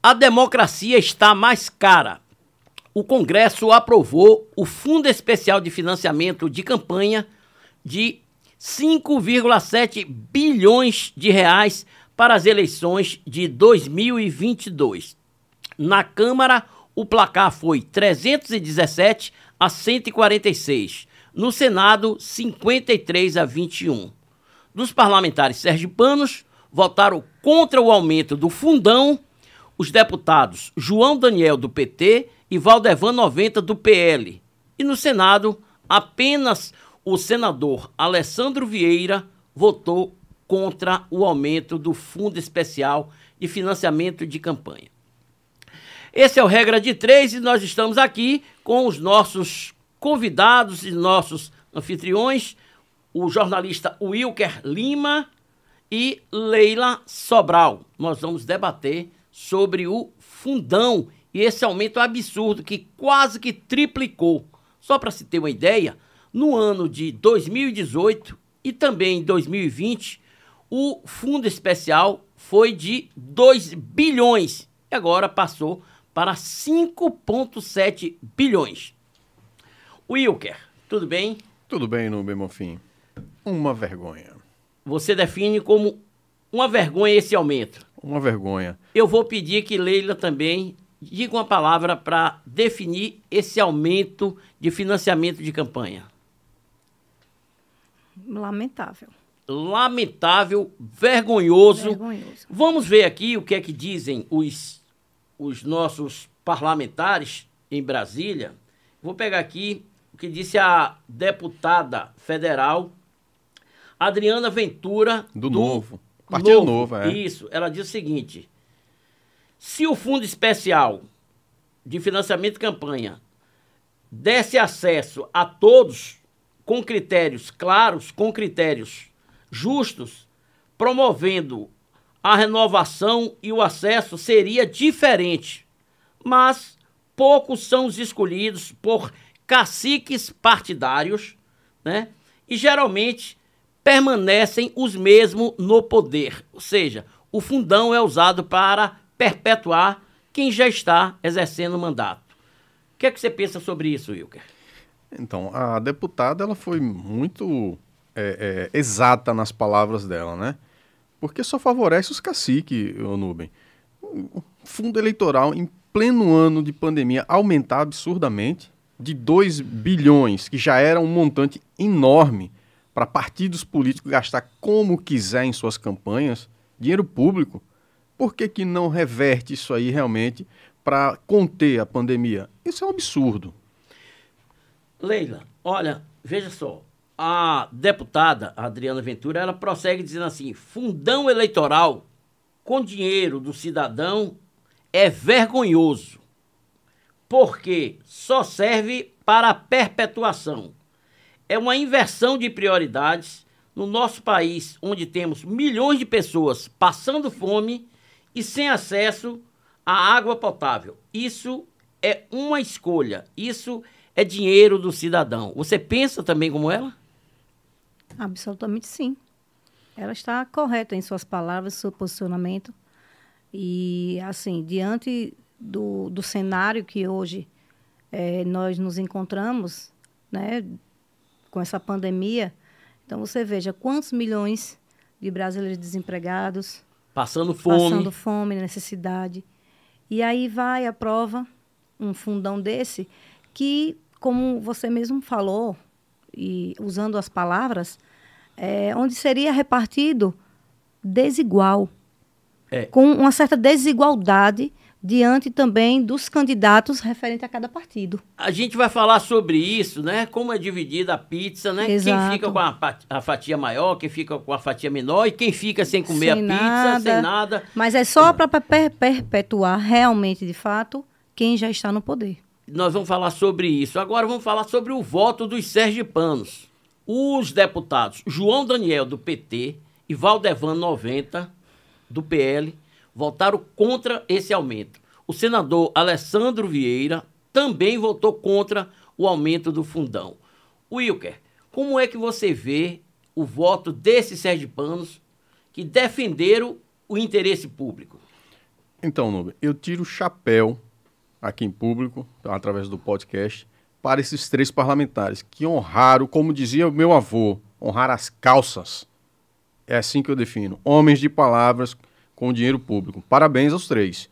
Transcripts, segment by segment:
A democracia está mais cara. O Congresso aprovou o Fundo Especial de Financiamento de Campanha de 5,7 bilhões de reais para as eleições de 2022. Na Câmara, o placar foi 317 a 146. No Senado, 53 a 21. Dos parlamentares sergipanos, votaram contra o aumento do fundão os deputados João Daniel, do PT, e Valdevan 90, do PL. E no Senado, apenas o senador Alessandro Vieira votou contra o aumento do Fundo Especial de Financiamento de Campanha. Esse é o Regra de Três e nós estamos aqui com os nossos convidados e nossos anfitriões, o jornalista Wilker Lima e Leila Sobral. Nós vamos debater sobre o fundão e esse aumento absurdo que quase que triplicou. Só para se ter uma ideia, no ano de 2018 e também em 2020, o fundo especial foi de 2 bilhões e agora passou para 5,7 bilhões. Wilker, tudo bem? Tudo bem, no Monfim. Uma vergonha. Você define como uma vergonha esse aumento? Uma vergonha. Eu vou pedir que Leila também diga uma palavra para definir esse aumento de financiamento de campanha. Lamentável. Lamentável, vergonhoso. Vergonhoso. Vamos ver aqui o que é que dizem os, os nossos parlamentares em Brasília. Vou pegar aqui o que disse a deputada federal Adriana Ventura. Do, Novo. Partido Novo, é. Isso. Ela diz o seguinte: se o Fundo Especial de Financiamento de Campanha desse acesso a todos com critérios claros, com critérios justos, promovendo a renovação e o acesso seria diferente. Mas poucos são os escolhidos por caciques partidários, né? E geralmente permanecem os mesmos no poder. Ou seja, o fundão é usado para perpetuar quem já está exercendo o mandato. O que é que você pensa sobre isso, Wilker? Então, a deputada ela foi muito é, é, exata nas palavras dela, né? Porque só favorece os caciques, Nubem. O fundo eleitoral, em pleno ano de pandemia, aumentar absurdamente de 2 bilhões, que já era um montante enorme para partidos políticos gastar como quiser em suas campanhas, dinheiro público, por que, que não reverte isso aí realmente para conter a pandemia? Isso é um absurdo. Leila, olha, veja só. A deputada Adriana Ventura, ela prossegue dizendo assim: fundão eleitoral com dinheiro do cidadão é vergonhoso, porque só serve para a perpetuação. É uma inversão de prioridades no nosso país, onde temos milhões de pessoas passando fome e sem acesso à água potável. Isso é uma escolha. Isso é dinheiro do cidadão. Você pensa também como ela? Absolutamente sim. Ela está correta em suas palavras, seu posicionamento. E, assim, diante do, do cenário que hoje é, nós nos encontramos, né, com essa pandemia, então você veja quantos milhões de brasileiros desempregados, passando fome, passando fome, necessidade. E aí vai a prova um fundão desse que como você mesmo falou, e usando as palavras, é, onde seria repartido desigual, É. com uma certa desigualdade diante também dos candidatos referente a cada partido. A gente vai falar sobre isso, né? Como é dividida a pizza, né? Quem Exato. fica com a, a fatia maior, quem fica com a fatia menor e quem fica sem comer Sem a pizza, nada. sem nada. Mas é só para perpetuar realmente, de fato, quem já está no poder. Nós vamos falar sobre isso. Agora vamos falar sobre o voto dos sergipanos. Os deputados João Daniel, do PT, e Valdevan 90, do PL, votaram contra esse aumento. O senador Alessandro Vieira também votou contra o aumento do fundão. Wilker, como é que você vê o voto desses sergipanos que defenderam o interesse público? Então, Nube, eu tiro o chapéu aqui em público, através do podcast, para esses três parlamentares que honraram, como dizia meu avô, honrar as calças. É assim que eu defino. Homens de palavras com dinheiro público. Parabéns aos três.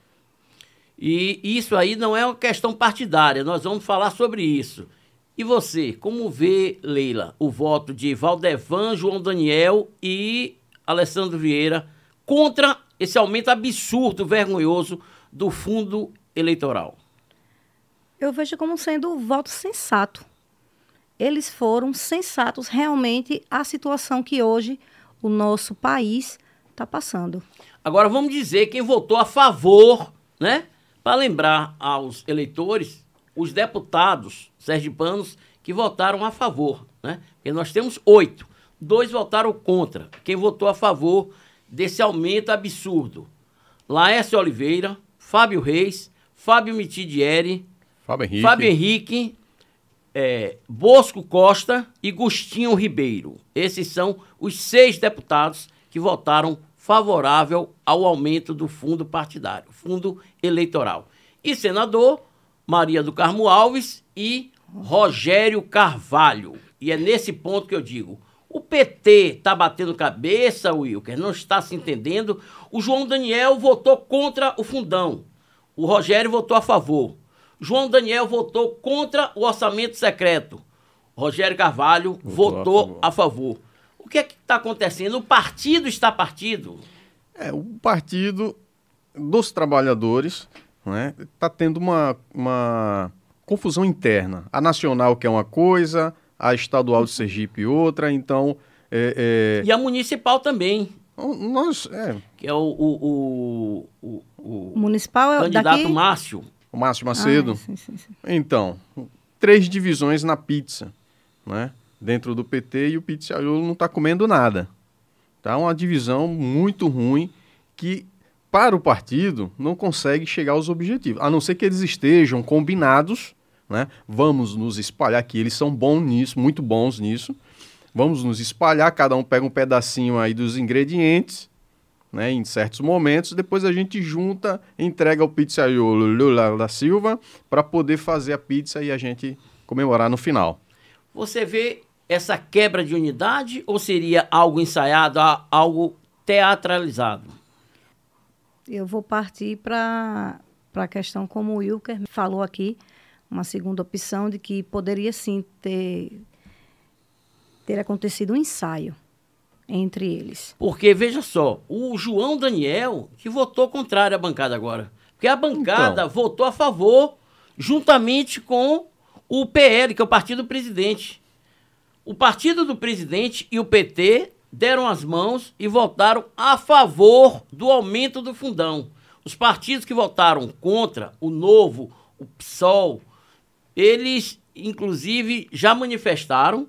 E isso aí não é uma questão partidária, nós vamos falar sobre isso. E você, como vê, Leila, o voto de Valdevan, João Daniel e Alessandro Vieira contra esse aumento absurdo, vergonhoso do fundo eleitoral? Eu vejo como sendo um voto sensato. Eles foram sensatos realmente à situação que hoje o nosso país está passando. Agora vamos dizer quem votou a favor, né? Para lembrar aos eleitores, os deputados sergipanos que votaram a favor, né? Porque nós temos oito. Dois votaram contra. Quem votou a favor desse aumento absurdo? Laércio Oliveira, Fábio Reis, Fábio Mitidieri, Fábio Henrique, Fábio Henrique é, Bosco Costa e Gustinho Ribeiro. Esses são os seis deputados que votaram favorável ao aumento do fundo partidário, fundo eleitoral. E senador Maria do Carmo Alves e Rogério Carvalho. E é nesse ponto que eu digo: o PT está batendo cabeça, Wilker, não está se entendendo. O João Daniel votou contra o fundão. O Rogério votou a favor. João Daniel votou contra o orçamento secreto. Rogério Carvalho votou, votou a, favor. a, favor. O que é que está acontecendo? O partido está partido? É, o partido dos trabalhadores está né, tá tendo uma, uma confusão interna. A nacional quer uma coisa, a estadual de Sergipe outra, então... É, é... E a municipal também. Nós, é. Que é o, o, o, o, o municipal é candidato daqui... Márcio. O Márcio Macedo. Ah, sim, sim, sim. Então, três divisões na pizza, né? Dentro do PT e o pizzaiolo não está comendo nada. Tá uma divisão muito ruim que para o partido não consegue chegar aos objetivos, a não ser que eles estejam combinados, né? Vamos nos espalhar que eles são bons nisso, muito bons nisso. Vamos nos espalhar, cada um pega um pedacinho aí dos ingredientes né, em certos momentos. Depois a gente junta, entrega o pizzaiolo Lula da Silva para poder fazer a pizza e a gente comemorar no final. Você vê essa quebra de unidade ou seria algo ensaiado, algo teatralizado? Eu vou partir para a questão como o Wilker falou aqui, uma segunda opção de que poderia sim ter, ter acontecido um ensaio entre eles. Porque, veja só, o João Daniel, que votou contrário à bancada agora. Porque a bancada então. votou a favor, juntamente com o PL, que é o partido do presidente. O partido do presidente e o PT deram as mãos e votaram a favor do aumento do fundão. Os partidos que votaram contra, o Novo, o PSOL, eles, inclusive, já manifestaram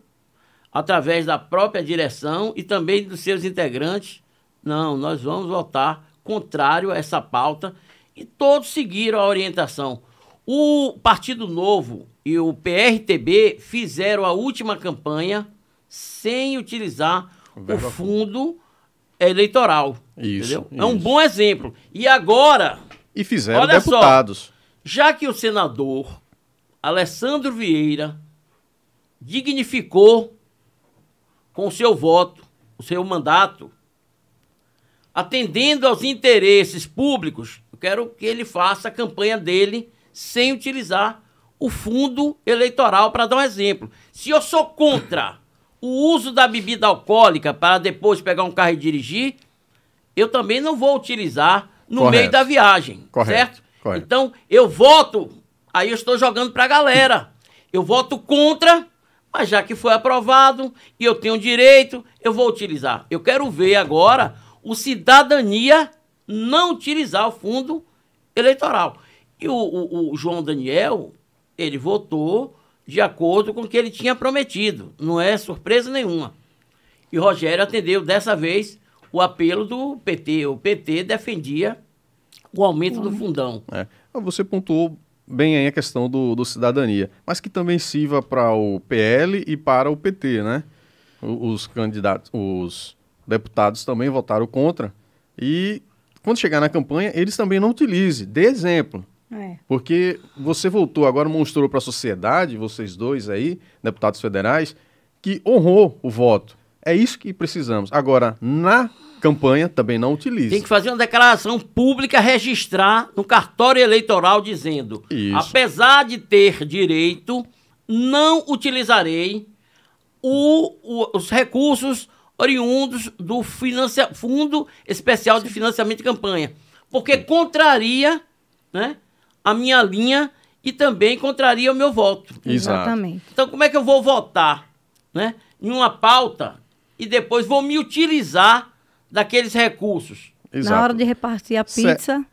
através da própria direção e também dos seus integrantes. Não, nós vamos votar contrário a essa pauta e todos seguiram a orientação. O Partido Novo e o PRTB fizeram a última campanha sem utilizar o fundo eleitoral. Isso, entendeu? Isso. É um bom exemplo. E agora. E fizeram deputados. Só, já que o senador Alessandro Vieira dignificou com o seu voto, o seu mandato, atendendo aos interesses públicos, eu quero que ele faça a campanha dele sem utilizar o fundo eleitoral, para dar um exemplo. Se eu sou contra o uso da bebida alcoólica para depois pegar um carro e dirigir, eu também não vou utilizar no Correto. meio da viagem, Correto. certo? Correto. Então, eu voto, aí eu estou jogando para a galera. Eu voto contra mas já que foi aprovado e eu tenho direito, eu vou utilizar. Eu quero ver agora o cidadania não utilizar o fundo eleitoral. E o, o, o João Daniel, ele votou de acordo com o que ele tinha prometido. Não é surpresa nenhuma. E Rogério atendeu dessa vez o apelo do PT. O PT defendia o aumento do fundão. É. Você pontuou bem aí a questão do, do cidadania, mas que também sirva para o PL e para o PT, né? Os candidatos, os deputados também votaram contra e quando chegar na campanha, eles também não utilizem. Dê exemplo. É. Porque você voltou, agora mostrou para a sociedade, vocês dois aí, deputados federais, que honrou o voto. É isso que precisamos. Agora, na campanha, também não utilize. Tem que fazer uma declaração pública, registrar no cartório eleitoral dizendo: Isso. apesar de ter direito, não utilizarei o- o- os recursos oriundos do Fundo Especial de Financiamento de Campanha. Porque contraria né, a minha linha e também contraria o meu voto. Exatamente. Então, como é que eu vou votar né, em uma pauta e depois vou me utilizar daqueles recursos? Exato. Na hora de repartir a Cê- pizza,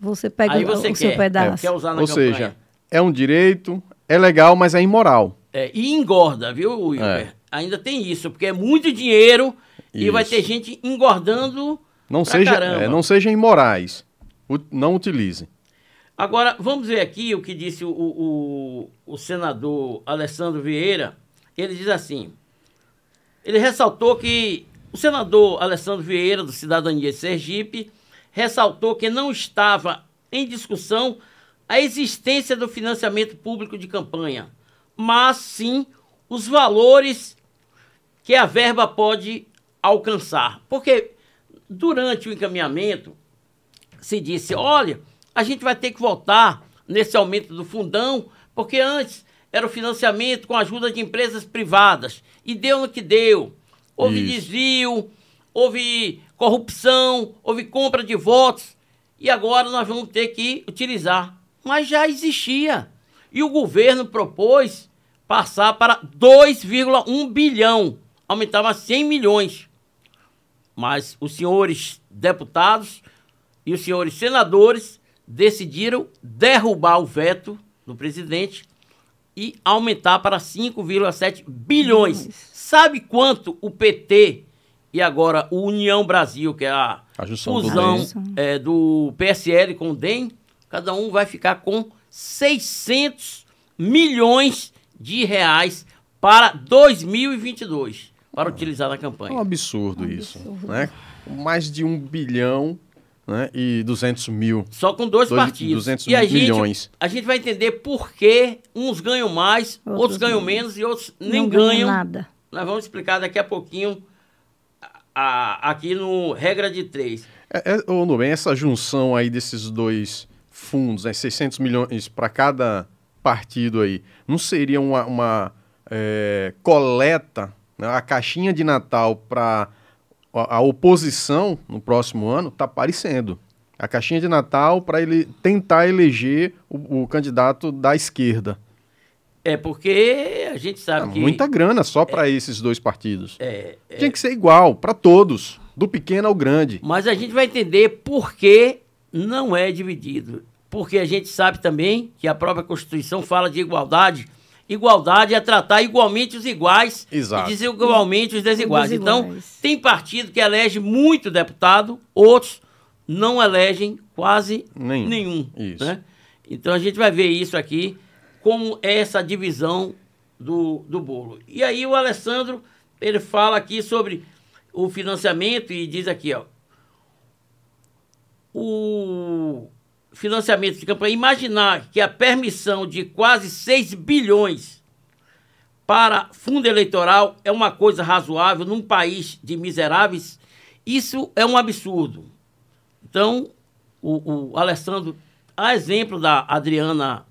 você pega Aí o, você o seu quer, pedaço. quer usar na Ou campanha. seja, é um direito, é legal, mas é imoral. É, e engorda, viu, Wilber? É. Ainda tem isso, porque é muito dinheiro e vai Isso. ter gente engordando Não, pra seja, é, não sejam imorais. U- não utilize. Agora, vamos ver aqui o que disse o, o, o senador Alessandro Vieira. Ele diz assim: ele ressaltou que o senador Alessandro Vieira, do Cidadania de Sergipe, ressaltou que não estava em discussão a existência do financiamento público de campanha, mas sim os valores que a verba pode alcançar. Porque durante o encaminhamento se disse: olha, a gente vai ter que voltar nesse aumento do fundão, porque antes era o financiamento com a ajuda de empresas privadas. E deu no que deu. Houve Isso. desvio, houve corrupção, houve compra de votos. E agora nós vamos ter que utilizar. Mas já existia. E o governo propôs passar para 2,1 bilhão, aumentar para 100 milhões. Mas os senhores deputados e os senhores senadores decidiram derrubar o veto do presidente e aumentar para 5,7 bilhões. Sabe quanto o PT e agora o União Brasil, que é a, A do fusão DEM. é, do PSL com o DEM, cada um vai ficar com 600 milhões de reais para 2022 para utilizar na É um campanha. absurdo isso. Né? Mais de um bilhão né? e 200 mil. Só com dois, Dois- partidos. 200 e a milhões. Gente, a gente vai entender por que uns ganham mais, outros, Outros ganham não. menos e outros nem não ganha ganham. nada. Nós vamos explicar daqui a pouquinho a- aqui no Regra de Três. É, é, ô, Nubem, essa junção aí desses dois fundos, né, 600 milhões para cada partido aí, não seria uma, uma, é, coleta, né, a caixinha de Natal para a, oposição no próximo ano? Está aparecendo. A caixinha de Natal para ele tentar eleger o, o candidato da esquerda. É porque a gente É sabe que. muita grana só para esses dois partidos. É, Tinha que ser igual para todos, do pequeno ao grande. Mas a gente vai entender por que não é dividido. Porque a gente sabe também que a própria Constituição fala de igualdade. Igualdade é tratar igualmente os iguais Exato. e desigualmente os desiguais. Então, tem partido que elege muito deputado, outros não elegem quase Nenhum. nenhum. Isso. né? Então a gente vai ver isso aqui, como é essa divisão do, do bolo. E aí o Alessandro, ele fala aqui sobre o financiamento e diz aqui, ó. O financiamento de campanha, imaginar que a permissão de quase 6 bilhões para fundo eleitoral é uma coisa razoável num país de miseráveis, isso é um absurdo. Então, o, o Alessandro, a exemplo da Adriana,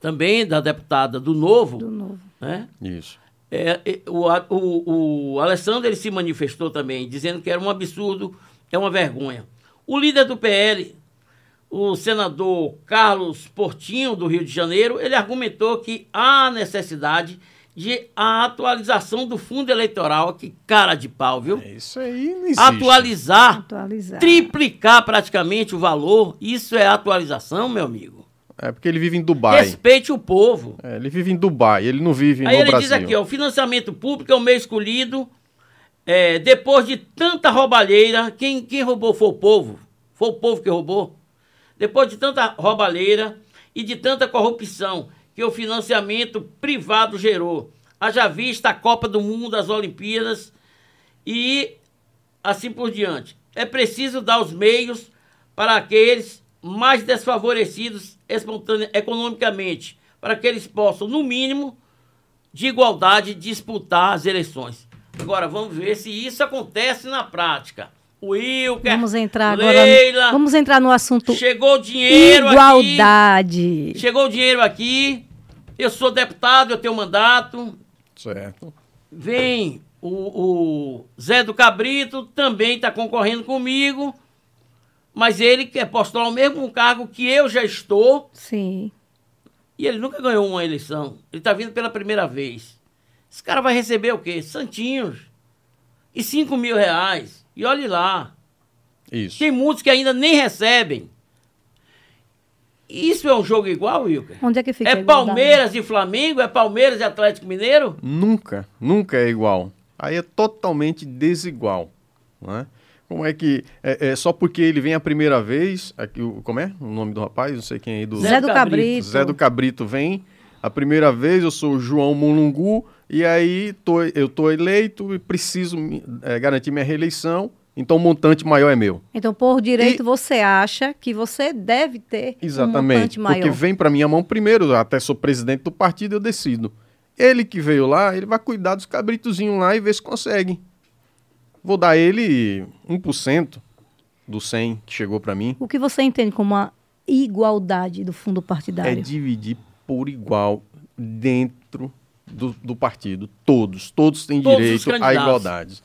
também da deputada do Novo, Do novo. né? Isso. É, é, o, o, o Alessandro ele se manifestou também, dizendo que era um absurdo, é uma vergonha. O líder do PL, o senador Carlos Portinho, do Rio de Janeiro, ele argumentou que há necessidade de a atualização do fundo eleitoral. Que cara de pau, viu? É, Isso aí não existe. Atualizar, Atualizar. triplicar praticamente o valor, isso é atualização, meu amigo. É porque ele vive em Dubai. Respeite o povo. É, ele vive em Dubai, ele não vive Aí no ele Brasil. diz aqui, ó, o financiamento público é o meio escolhido. é, depois de tanta roubalheira, quem, quem roubou foi o povo. Foi o povo que roubou. Depois de tanta roubalheira e de tanta corrupção que o financiamento privado gerou. Haja vista a Copa do Mundo, as Olimpíadas e assim por diante. é preciso dar os meios para aqueles mais desfavorecidos economicamente, para que eles possam, no mínimo, de igualdade, disputar as eleições. Agora, vamos ver se isso acontece na prática. O Wilker, Vamos entrar agora. Leila, Vamos entrar no assunto chegou dinheiro aqui. igualdade. Chegou o dinheiro aqui. Eu sou deputado, eu tenho mandato. Certo. Vem o, o Zé do Cabrito, também está concorrendo comigo. Mas ele quer postular o mesmo cargo que eu já estou. Sim. E ele nunca ganhou uma eleição. Ele está vindo pela primeira vez. Esse cara vai receber o quê? Santinhos. E 5 mil reais. E olhe lá. Isso. Tem muitos que ainda nem recebem. Isso é um jogo igual, Wilker? Onde é que fica É? Palmeiras e Flamengo? É Palmeiras e Atlético Mineiro? Nunca, nunca é igual. Aí é totalmente desigual. Né? Como é que. É, é só porque ele vem a primeira vez. Aqui, o- como é o nome do rapaz? Não sei quem aí do. Zé do Cabrito. Zé do Cabrito vem. A primeira vez eu sou o João Mulungu. E aí tô, eu tô eleito e preciso é, garantir minha reeleição. Então o montante maior é meu. Então, por direito, E- você acha que você deve ter um Exatamente. montante maior. porque vem para minha mão primeiro, até sou presidente do partido, eu decido. Ele que veio lá, ele vai cuidar dos cabritozinhos lá e ver se consegue. Vou dar ele 1% do 100 que chegou para mim. O que você entende como uma igualdade do fundo É partidário? dividir por igual dentro do, do partido. Todos. Todos têm Todos os direito à igualdade.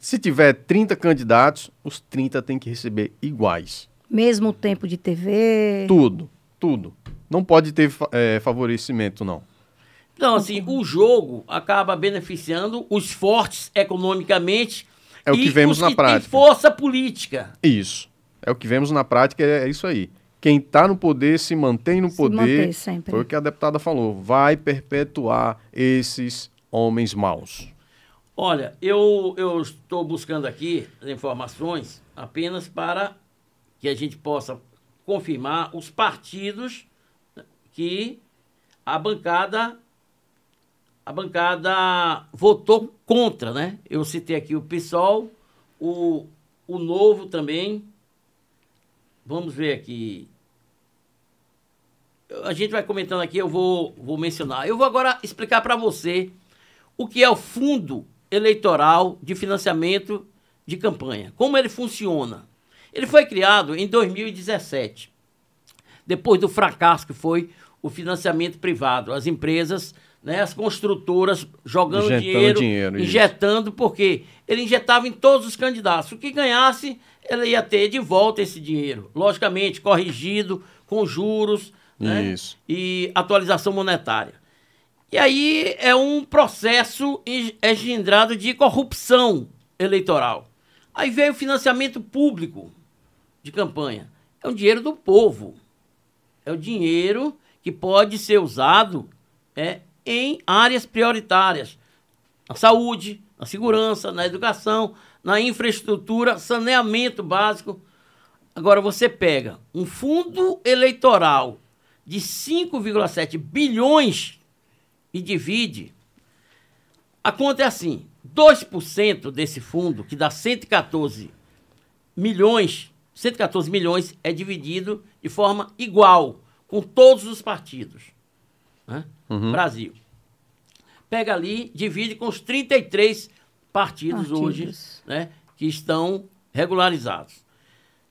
Se- tiver 30 candidatos, os 30 têm que receber iguais. Mesmo tempo de TV? Tudo. Tudo. Não pode ter eh, favorecimento, não. Então, assim, o jogo acaba beneficiando os fortes economicamente É o que e vemos os na que prática. força política. Isso. É o que vemos na prática, é, é isso aí. Quem está no poder se mantém no Se poder. Foi o que a deputada falou. Vai perpetuar esses homens maus. Olha, eu, eu estou buscando aqui as informações apenas para que a gente possa confirmar os partidos que a bancada a bancada votou contra, né? Eu citei aqui o PSOL, o, o Novo também. Vamos ver aqui. A gente vai comentando aqui, eu vou, vou mencionar. Eu vou agora explicar para você o que é o Fundo Eleitoral de Financiamento de Campanha. Como ele funciona. Ele foi criado em 2017, depois do fracasso que foi o financiamento privado. As empresas, né, as construtoras jogando Injetando dinheiro, dinheiro, isso. injetando, porque ele injetava em todos os candidatos. O que ganhasse, ele ia ter de volta esse dinheiro. Logicamente, corrigido, com juros né, e atualização monetária. E aí é um processo en- engendrado de corrupção eleitoral. Aí veio o financiamento público de campanha. É o dinheiro do povo. É o dinheiro que pode ser usado é, em áreas prioritárias. Na saúde, na segurança, na educação, na infraestrutura, saneamento básico. Agora você pega um fundo eleitoral de 5,7 bilhões e divide. A conta é assim: 2% desse fundo, que dá 114 milhões, 114 milhões é dividido de forma igual com todos os partidos. Né? Brasil. Pega ali, divide com os 33 partidos, hoje Partidos. né, que estão regularizados.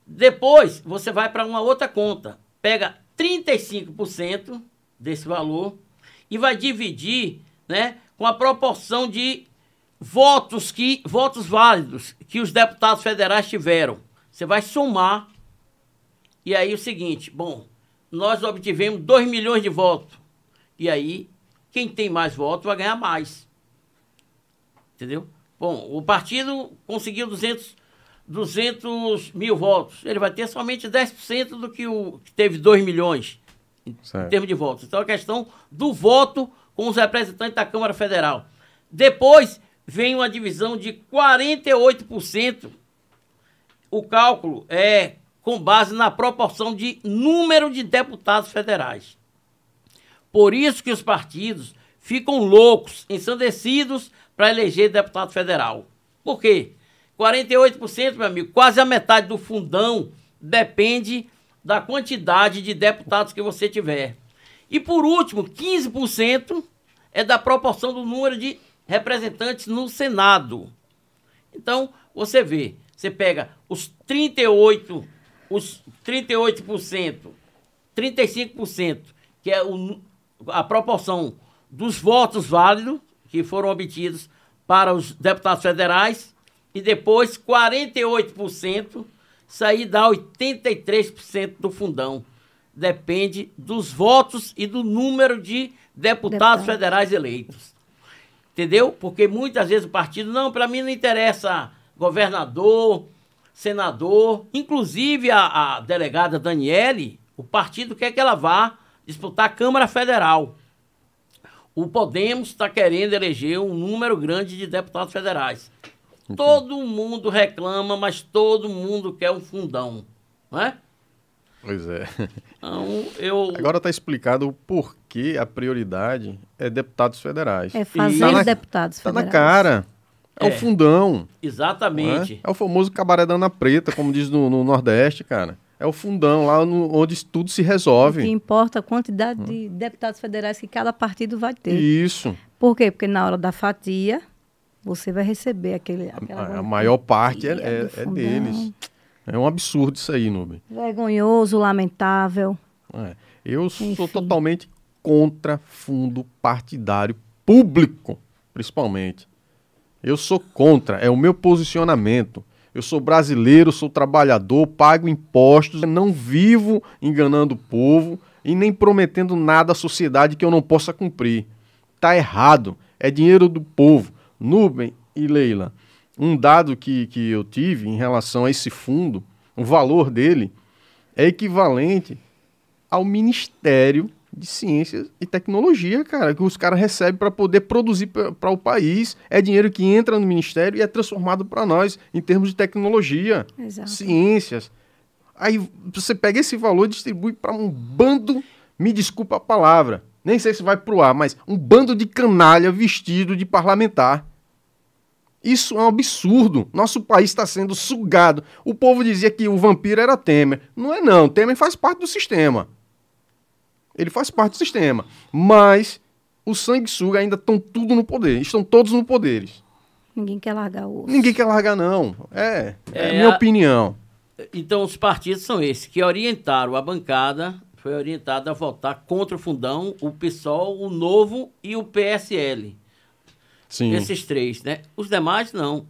Depois, você vai para uma outra conta. Pega 35% desse valor e vai dividir né, com a proporção de votos, que, votos válidos que os deputados federais tiveram. Você vai somar. E aí o seguinte, bom, nós obtivemos 2 milhões de votos. E aí, quem tem mais votos vai ganhar mais. Entendeu? Bom, o partido conseguiu 200, 200 mil votos. Ele vai ter somente 10% do que o que teve 2 milhões em Certo. termos de votos. Então, a questão do voto com os representantes da Câmara Federal. Depois, vem uma divisão de 48%. O cálculo é com base na proporção de número de deputados federais. Por isso que os partidos ficam loucos, ensandecidos para eleger deputado federal. Por quê? 48%, meu amigo, quase a metade do fundão depende da quantidade de deputados que você tiver. E por último, 15% é da proporção do número de representantes no Senado. Então, você vê, você pega os 38, os 38%, 35%, que é o, a proporção dos votos válidos que foram obtidos para os deputados federais, e depois 48%, isso aí dá 83% do fundão. Depende dos votos e do número de deputados Deputado. federais eleitos. Entendeu? Porque muitas vezes o partido, não, para mim não interessa governador, senador, inclusive a, a delegada Daniele, o partido quer que ela vá disputar a Câmara Federal. O Podemos está querendo eleger um número grande de deputados federais. Todo mundo reclama, mas todo mundo quer um fundão, não é? Pois é. Então, eu... Agora está explicado o porquê a prioridade é deputados federais. É fazer tá na, deputados tá federais. Está na cara. É, é, o fundão. Exatamente. É? é? o famoso cabaredão preta, como diz no, no, Nordeste, cara. É o fundão, lá no, onde tudo se resolve. O que importa a quantidade hum. de deputados federais que cada partido vai ter. Isso. Por quê? Porque na hora da fatia, você vai receber aquele. A, a maior parte é, é, é, deles. É um absurdo isso aí, Nubem. Vergonhoso, lamentável. É. Eu Enfim. sou totalmente contra fundo partidário público, principalmente. Eu sou contra, é o meu posicionamento. Eu sou brasileiro, sou trabalhador, pago impostos, não vivo enganando o povo e nem prometendo nada à sociedade que eu não possa cumprir. Tá errado, é dinheiro do povo. Nubem e Leila, um dado que, que eu tive em relação a esse fundo, o valor dele é equivalente ao Ministério de Ciência e Tecnologia, cara, que os caras recebem para poder produzir para o país. É dinheiro que entra no Ministério e é transformado para nós em termos de tecnologia, Exato. ciências. Aí você pega esse valor e distribui para um bando, me desculpa a palavra, nem sei se vai pro ar, mas um bando de canalha vestido de parlamentar. Isso é um absurdo. Nosso país está sendo sugado. O povo dizia que o vampiro era Temer. Não é não. Temer faz parte do sistema. Ele faz parte do sistema. Mas os sanguessuga ainda estão tudo no poder. Estão todos no poderes. Ninguém quer largar o osso. Ninguém quer largar, não. É, é, é minha a... opinião. Então, os partidos são esses que orientaram a bancada foi orientado a votar contra o fundão, o PSOL, o Novo e o PSL. Sim. Esses três, né? Os demais não.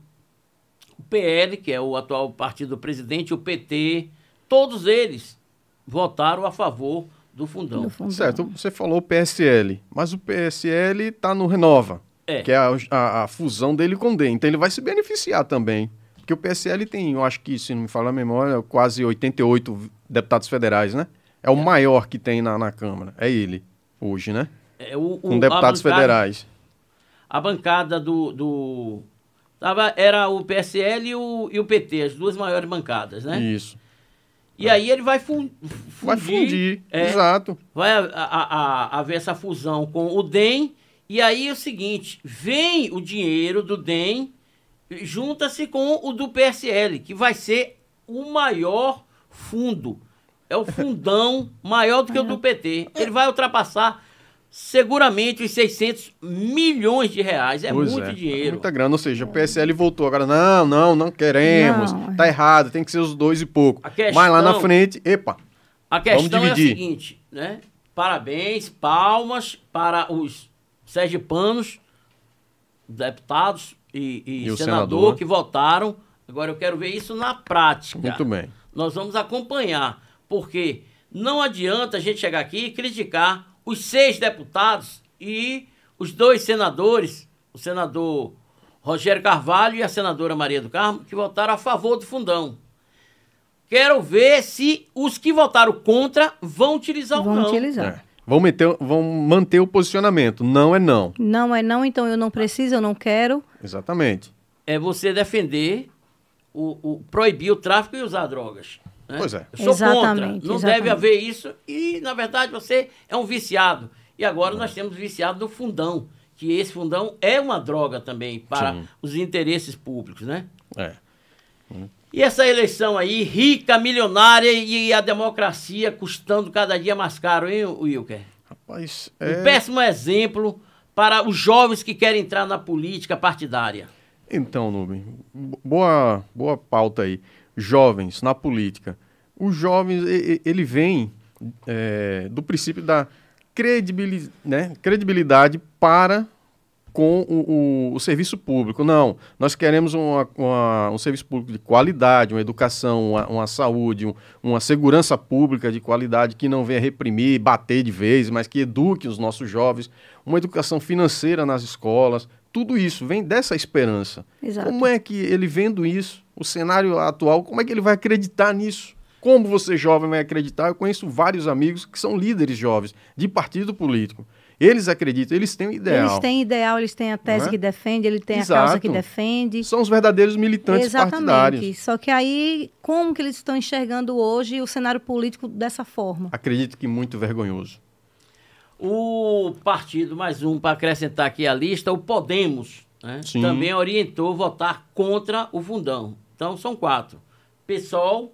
O PL, que é o atual partido do presidente, o PT, todos eles votaram a favor do fundão. do fundão. Certo, você falou o PSL, mas o PSL está no Renova, é. que é a, a, a, fusão dele com o DEM. Então ele vai se beneficiar também. Porque o PSL tem, eu acho que, se não me falar a memória, quase 88 deputados federais, né? É o maior que tem na, na Câmara. É ele, hoje, né? É o, o Com deputados bancada, federais. A bancada do, do. Tava, era o PSL e o, e o PT, as duas maiores bancadas, né? Isso. E é. aí ele vai fundir. Vai fundir, é, exato. Vai haver essa fusão com o DEM. E aí é o seguinte: vem o dinheiro do DEM, junta-se com o do PSL, que vai ser o maior fundo é o fundão maior do que o do PT. Ele vai ultrapassar seguramente os 600 milhões de reais. É pois muito é. dinheiro. É muita grana. Ou seja, o PSL voltou agora. Não, não, não queremos. Não. Tá errado, tem que ser os dois e pouco. Questão, Mas lá na frente, epa. A questão é a seguinte, né? Parabéns, palmas para os sergipanos, deputados e, e, e senador, senador que votaram. Agora eu quero ver isso na prática. Muito bem. Nós vamos acompanhar. Porque não adianta a gente chegar aqui e criticar os seis deputados e os dois senadores, o senador Rogério Carvalho e a senadora Maria do Carmo, que votaram a favor do fundão. Quero ver se os que votaram contra vão utilizar vão ou não. Utilizar. É. Vão, meter, vão manter o posicionamento. Não é não. Não é não, então eu não preciso, eu não quero. Exatamente. É você defender o, o proibir o tráfico e usar drogas. Né? Pois é. Eu sou exatamente, contra. Não exatamente. deve haver isso. E, na verdade, você é um viciado. E agora é. nós temos viciado do fundão, que esse fundão é uma droga também para Sim. os interesses públicos, né? É. E essa eleição aí, rica, milionária e a democracia custando cada dia mais caro, hein, Wilker? Rapaz, é... Um péssimo exemplo para os jovens que querem entrar na política partidária. Então, Nubem, boa, boa pauta aí. Jovens na política. Os jovens, ele vem é, do princípio da credibilidade, né, credibilidade para com o, o, o, serviço público. Não, nós queremos uma, uma, um serviço público de qualidade, uma educação, uma, uma saúde, um, uma segurança pública de qualidade que não venha reprimir, bater de vez, mas que eduque os nossos jovens, uma educação financeira nas escolas. Tudo isso vem dessa esperança. Exato. Como é que ele vendo isso, o cenário atual, como é que ele vai acreditar nisso? Como você jovem vai acreditar? Eu conheço vários amigos que são líderes jovens de partido político eles acreditam, eles têm o ideal. Eles têm ideal, eles têm a tese é? que defende, ele tem Exato. a causa que defende. São os verdadeiros militantes Exatamente. partidários. Só que aí, como que eles estão enxergando hoje o cenário político dessa forma? Acredito que muito vergonhoso. O partido, mais um para acrescentar aqui a lista, o Podemos, né? também orientou votar contra o fundão. Então são quatro. PSOL,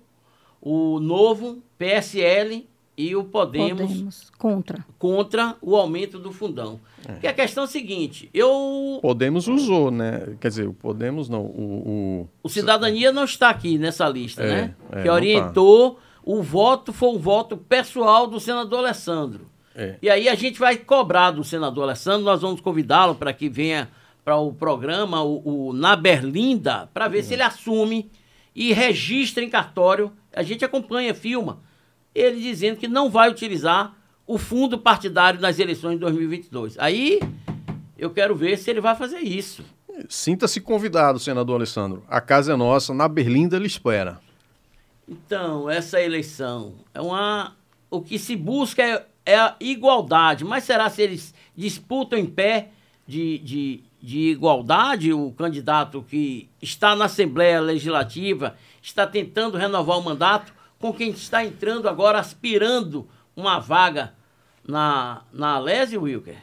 o Novo, PSL e o Podemos, Podemos, contra contra o aumento do fundão. É. Porque a questão é a seguinte, eu Podemos usou, né? Quer dizer, o Podemos não, o o, o Cidadania não está aqui nessa lista, é, né? É, que tá. orientou tá. o voto foi um voto pessoal do senador Alessandro. É. E aí a gente vai cobrar do senador Alessandro, nós vamos convidá-lo para que venha para o programa o, o na Berlinda para ver se ele assume e registra em cartório. A gente acompanha, filma ele dizendo que não vai utilizar o fundo partidário nas eleições de 2022. Aí eu quero ver se ele vai fazer isso. Sinta-se convidado, senador Alessandro. A casa é nossa, na Berlinda ele espera. Então, essa eleição é uma. O que se busca é, é a igualdade. Mas será se eles disputam em pé de, de, de igualdade o candidato que está na Assembleia Legislativa, está tentando renovar o mandato? com quem está entrando agora, aspirando uma vaga na, na Alese, Wilker?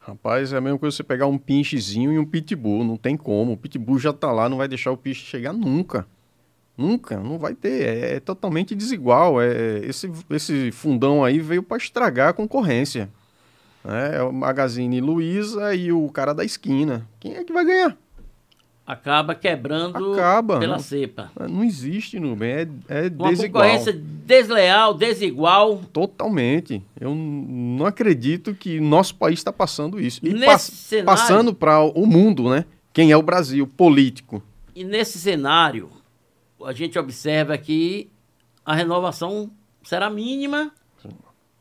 Rapaz, é a mesma coisa você pegar um pinchezinho e um pitbull. Não tem como. O pitbull já tá lá, não vai deixar o pinche chegar nunca. Nunca, não vai ter. É, é totalmente desigual. É, esse, esse fundão aí veio para estragar a concorrência. É, é o Magazine Luiza e o cara da esquina. Quem é que vai ganhar? acaba quebrando acaba, pela não, cepa. Não existe, Nubem, é, é Uma desigual. concorrência desleal, desigual. Totalmente. Eu não acredito que nosso país está passando isso. E pass cenário, passando para o mundo, né? Quem é o Brasil, político. E nesse cenário, a gente observa que a renovação será mínima Sim.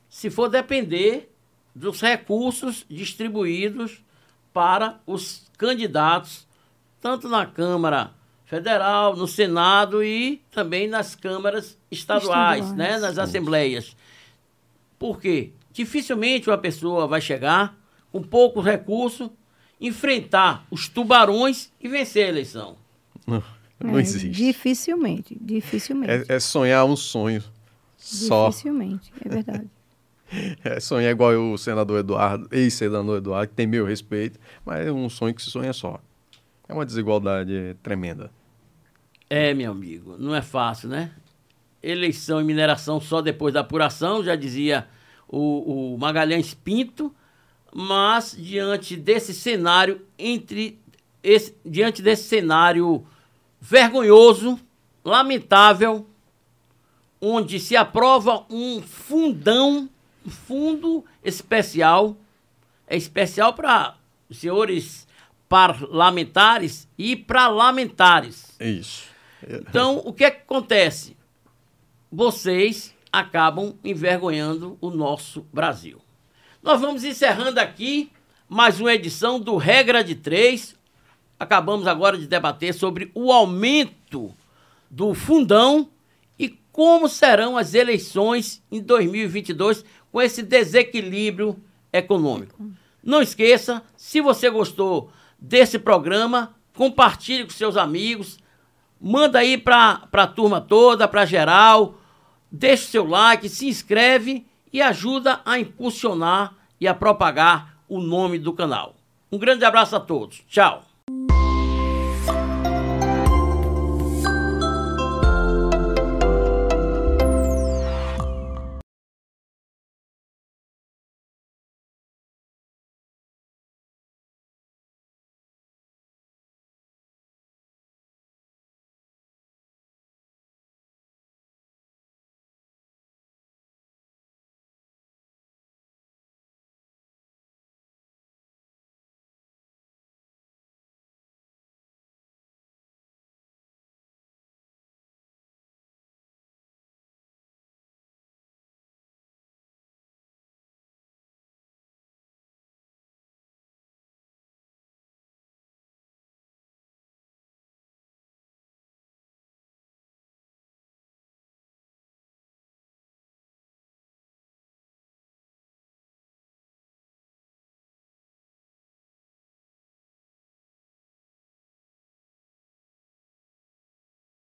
se for depender dos recursos distribuídos para os candidatos tanto na Câmara Federal, no Senado e também nas câmaras estaduais, estaduais. Né, nas assembleias. Por quê? Dificilmente uma pessoa vai chegar com poucos recursos, enfrentar os tubarões e vencer a eleição. Não, não é, existe. Dificilmente, dificilmente. É, é sonhar um sonho só. Dificilmente, é verdade. É sonhar igual o senador Eduardo, ex-senador Eduardo, que tem meu respeito, mas é um sonho que se sonha só. É uma desigualdade tremenda. É, meu amigo, não é fácil, né? Eleição e mineração só depois da apuração, já dizia o, o Magalhães Pinto, mas diante desse cenário, entre esse, diante desse cenário vergonhoso, lamentável, onde se aprova um fundão, fundo especial, é especial para os senhores parlamentares e parlamentares. Isso. Então, o que, é que acontece? Vocês acabam envergonhando o nosso Brasil. Nós vamos encerrando aqui mais uma edição do Regra de Três. Acabamos agora de debater sobre o aumento do fundão e como serão as eleições em 2022 com esse desequilíbrio econômico. Não esqueça, se você gostou desse programa, compartilhe com seus amigos, manda aí para a turma toda, para geral, deixe seu like, se inscreve e ajuda a impulsionar e a propagar o nome do canal. Um grande abraço a todos. Tchau.